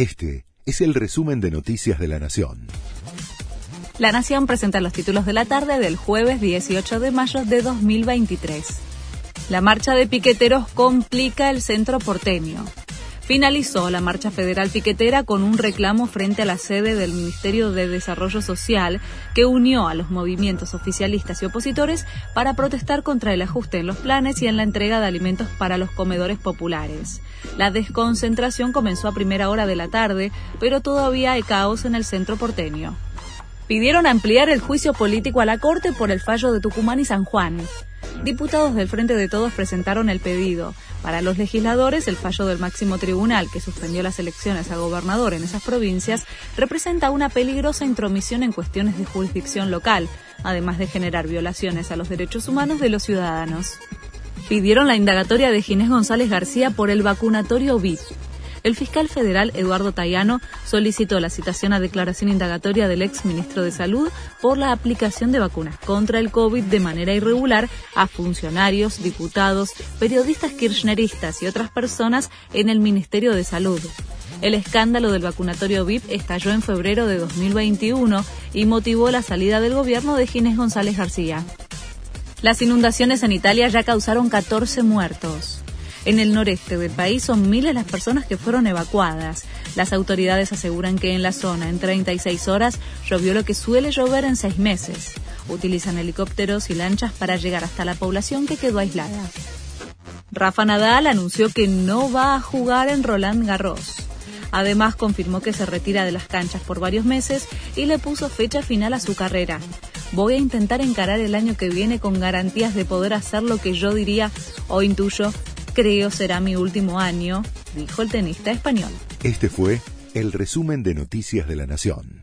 Este es el resumen de Noticias de la Nación. La Nación presenta los títulos de la tarde del jueves 18 de mayo de 2023. La marcha de piqueteros complica el centro porteño finalizó la marcha federal piquetera con un reclamo frente a la sede del Ministerio de Desarrollo Social que unió a los movimientos oficialistas y opositores para protestar contra el ajuste en los planes y en la entrega de alimentos para los comedores populares. La desconcentración comenzó a primera hora de la tarde, pero todavía hay caos en el centro porteño. Pidieron ampliar el juicio político a la Corte por el fallo de Tucumán y San Juan. Diputados del Frente de Todos presentaron el pedido. Para los legisladores, el fallo del máximo tribunal que suspendió las elecciones a gobernador en esas provincias representa una peligrosa intromisión en cuestiones de jurisdicción local, además de generar violaciones a los derechos humanos de los ciudadanos. Pidieron la indagatoria de Ginés González García por el vacunatorio VIP el fiscal federal Eduardo Tayano solicitó la citación a declaración indagatoria del ex ministro de Salud por la aplicación de vacunas contra el COVID de manera irregular a funcionarios, diputados, periodistas kirchneristas y otras personas en el Ministerio de Salud. El escándalo del vacunatorio VIP estalló en febrero de 2021 y motivó la salida del gobierno de Ginés González García. Las inundaciones en Italia ya causaron 14 muertos. En el noreste del país son miles las personas que fueron evacuadas. Las autoridades aseguran que en la zona en 36 horas llovió lo que suele llover en seis meses. Utilizan helicópteros y lanchas para llegar hasta la población que quedó aislada. Rafa Nadal anunció que no va a jugar en Roland Garros. Además confirmó que se retira de las canchas por varios meses y le puso fecha final a su carrera. Voy a intentar encarar el año que viene con garantías de poder hacer lo que yo diría o intuyo Creo será mi último año, dijo el tenista español. Este fue el resumen de Noticias de la Nación.